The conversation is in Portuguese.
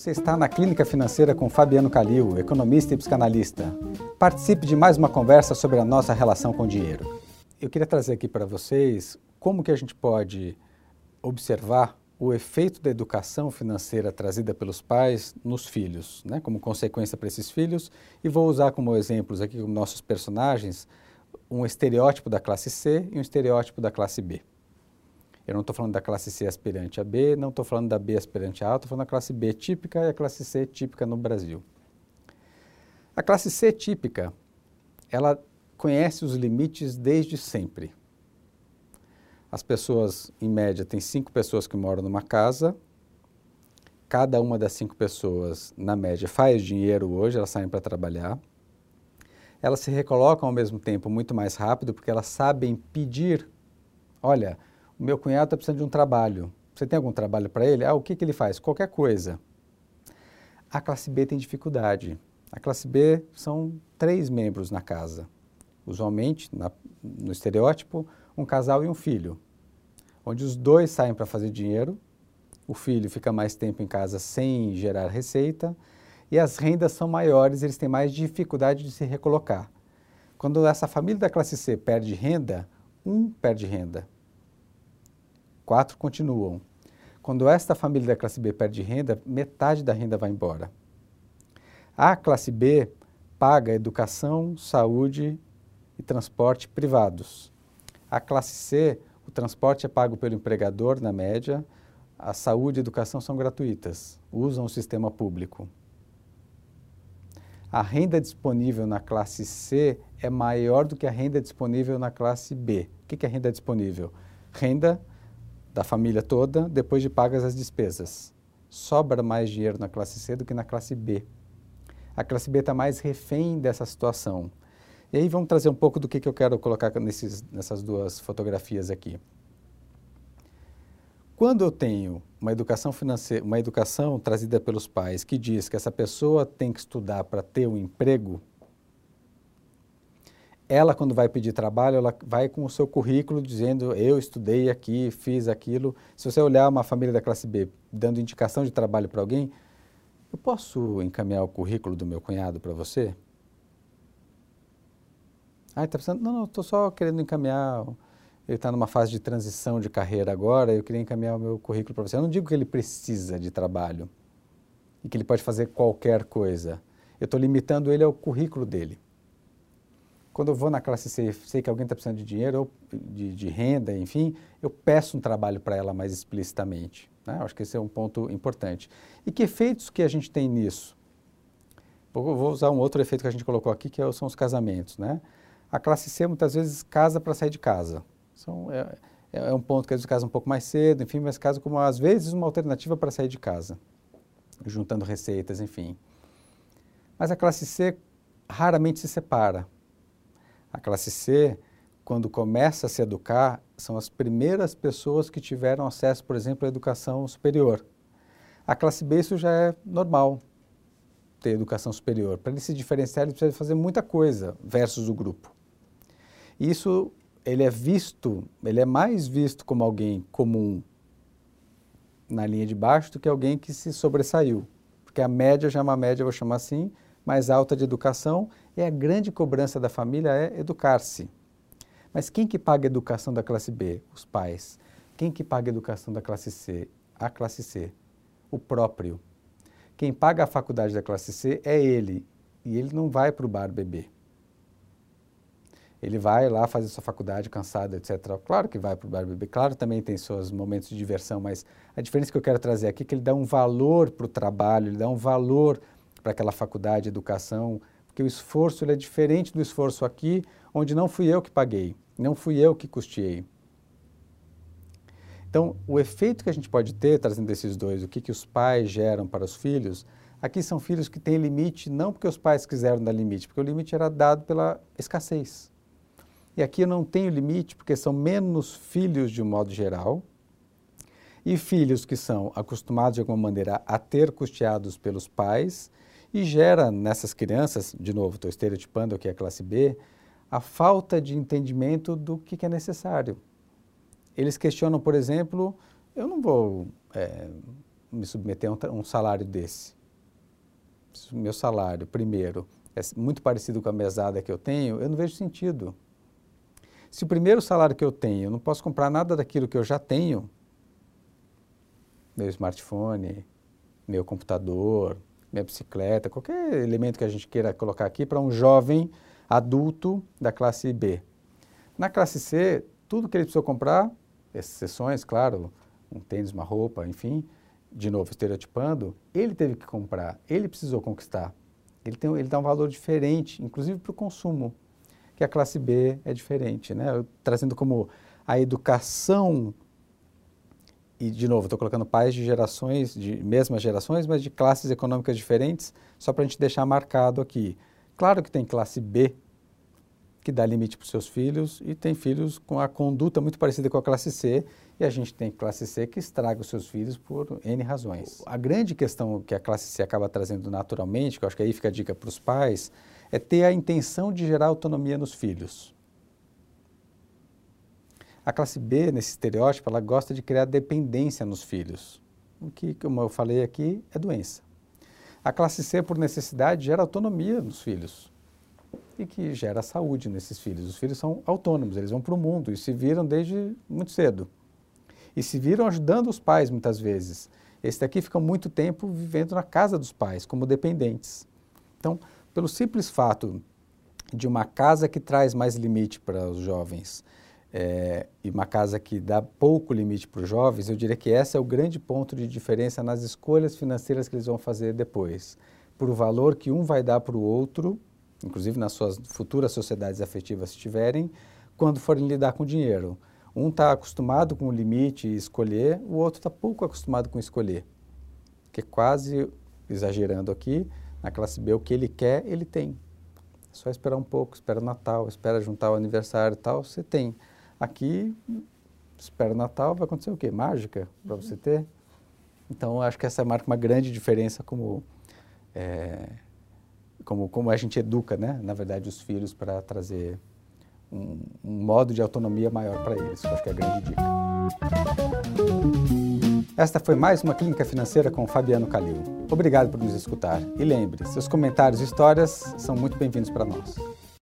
Você está na Clínica Financeira com Fabiano Calil, economista e psicanalista. Participe de mais uma conversa sobre a nossa relação com o dinheiro. Eu queria trazer aqui para vocês como que a gente pode observar o efeito da educação financeira trazida pelos pais nos filhos, né, como consequência para esses filhos, e vou usar como exemplos aqui como nossos personagens um estereótipo da classe C e um estereótipo da classe B. Eu não estou falando da classe C aspirante a B, não estou falando da B aspirante a A, estou falando da classe B típica e a classe C típica no Brasil. A classe C típica, ela conhece os limites desde sempre. As pessoas, em média, tem cinco pessoas que moram numa casa. Cada uma das cinco pessoas, na média, faz dinheiro hoje, elas saem para trabalhar. Elas se recolocam ao mesmo tempo muito mais rápido porque elas sabem pedir. Olha, meu cunhado está precisando de um trabalho. Você tem algum trabalho para ele? Ah, o que, que ele faz? Qualquer coisa. A classe B tem dificuldade. A classe B são três membros na casa. Usualmente, na, no estereótipo, um casal e um filho. Onde os dois saem para fazer dinheiro, o filho fica mais tempo em casa sem gerar receita e as rendas são maiores, eles têm mais dificuldade de se recolocar. Quando essa família da classe C perde renda, um perde renda quatro continuam. Quando esta família da classe B perde renda, metade da renda vai embora. A classe B paga educação, saúde e transporte privados. A classe C, o transporte é pago pelo empregador, na média, a saúde e educação são gratuitas, usam o sistema público. A renda disponível na classe C é maior do que a renda disponível na classe B. O que é renda disponível? Renda da família toda depois de pagas as despesas. Sobra mais dinheiro na classe C do que na classe B. A classe B está mais refém dessa situação. E aí vamos trazer um pouco do que, que eu quero colocar nesses, nessas duas fotografias aqui. Quando eu tenho uma educação financeira, uma educação trazida pelos pais que diz que essa pessoa tem que estudar para ter um emprego, ela, quando vai pedir trabalho, ela vai com o seu currículo dizendo: Eu estudei aqui, fiz aquilo. Se você olhar uma família da classe B dando indicação de trabalho para alguém, eu posso encaminhar o currículo do meu cunhado para você? Ah, está pensando? Não, não, estou só querendo encaminhar. Ele está numa fase de transição de carreira agora, eu queria encaminhar o meu currículo para você. Eu não digo que ele precisa de trabalho e que ele pode fazer qualquer coisa. Eu estou limitando ele ao currículo dele. Quando eu vou na classe C, sei que alguém está precisando de dinheiro, ou de, de, renda, enfim, eu peço um trabalho para ela mais explicitamente. Né? Acho que esse é um ponto importante. E que efeitos que a gente tem nisso? Eu vou usar um outro efeito que a gente colocou aqui, que é são os casamentos. Né? A classe C muitas vezes casa para sair de casa. São, é, é, um ponto que às vezes casa um pouco mais cedo, enfim, mas casa como às vezes uma alternativa para sair de casa, juntando receitas, enfim. Mas a classe C raramente se separa. A classe C, quando começa a se educar, são as primeiras pessoas que tiveram acesso, por exemplo, à educação superior. A classe B, isso já é normal, ter educação superior. Para ele se diferenciar, ele precisa fazer muita coisa versus o grupo. Isso, ele é visto, ele é mais visto como alguém comum na linha de baixo do que alguém que se sobressaiu. Porque a média já é uma média, vou chamar assim, mais alta de educação e a grande cobrança da família é educar-se. Mas quem que paga a educação da classe B? Os pais. Quem que paga a educação da classe C? A classe C. O próprio. Quem paga a faculdade da classe C é ele. E ele não vai para o bar beber. Ele vai lá fazer sua faculdade cansado, etc. Claro que vai para o bar beber. Claro também tem seus momentos de diversão, mas a diferença que eu quero trazer aqui é que ele dá um valor para o trabalho, ele dá um valor para aquela faculdade de educação, porque o esforço é diferente do esforço aqui, onde não fui eu que paguei, não fui eu que custeei. Então, o efeito que a gente pode ter trazendo esses dois, o que, que os pais geram para os filhos, aqui são filhos que têm limite, não porque os pais quiseram dar limite, porque o limite era dado pela escassez. E aqui eu não tenho limite porque são menos filhos de um modo geral, e filhos que são acostumados de alguma maneira a ter custeados pelos pais e gera nessas crianças, de novo, estou estereotipando aqui a classe B, a falta de entendimento do que, que é necessário. Eles questionam, por exemplo, eu não vou é, me submeter a um, um salário desse? Meu salário, primeiro, é muito parecido com a mesada que eu tenho, eu não vejo sentido. Se o primeiro salário que eu tenho, eu não posso comprar nada daquilo que eu já tenho, meu smartphone, meu computador, minha bicicleta, qualquer elemento que a gente queira colocar aqui para um jovem adulto da classe B. Na classe C, tudo que ele precisou comprar, exceções, claro, um tênis, uma roupa, enfim, de novo, estereotipando, ele teve que comprar, ele precisou conquistar. Ele, tem, ele dá um valor diferente, inclusive para o consumo, que a classe B é diferente, né? Eu, trazendo como a educação, e de novo, estou colocando pais de gerações, de mesmas gerações, mas de classes econômicas diferentes, só para a gente deixar marcado aqui. Claro que tem classe B, que dá limite para os seus filhos, e tem filhos com a conduta muito parecida com a classe C, e a gente tem classe C que estraga os seus filhos por N razões. A grande questão que a classe C acaba trazendo naturalmente, que eu acho que aí fica a dica para os pais, é ter a intenção de gerar autonomia nos filhos. A classe B, nesse estereótipo, ela gosta de criar dependência nos filhos, o que, como eu falei aqui, é doença. A classe C, por necessidade, gera autonomia nos filhos e que gera saúde nesses filhos. Os filhos são autônomos, eles vão para o mundo e se viram desde muito cedo e se viram ajudando os pais muitas vezes. Esse daqui fica muito tempo vivendo na casa dos pais, como dependentes. Então, pelo simples fato de uma casa que traz mais limite para os jovens é, e uma casa que dá pouco limite para os jovens, eu diria que esse é o grande ponto de diferença nas escolhas financeiras que eles vão fazer depois. Por o valor que um vai dar para o outro, inclusive nas suas futuras sociedades afetivas se tiverem, quando forem lidar com dinheiro. Um está acostumado com o limite e escolher, o outro está pouco acostumado com escolher. Que quase, exagerando aqui, na classe B, o que ele quer, ele tem. É só esperar um pouco, espera o Natal, espera juntar o aniversário e tal, você tem. Aqui, espera o Natal, vai acontecer o quê? Mágica para você uhum. ter? Então, acho que essa marca uma grande diferença como, é, como, como a gente educa, né? na verdade, os filhos para trazer um, um modo de autonomia maior para eles. Acho que é a grande dica. Esta foi mais uma Clínica Financeira com Fabiano Calil. Obrigado por nos escutar. E lembre, seus comentários e histórias são muito bem-vindos para nós.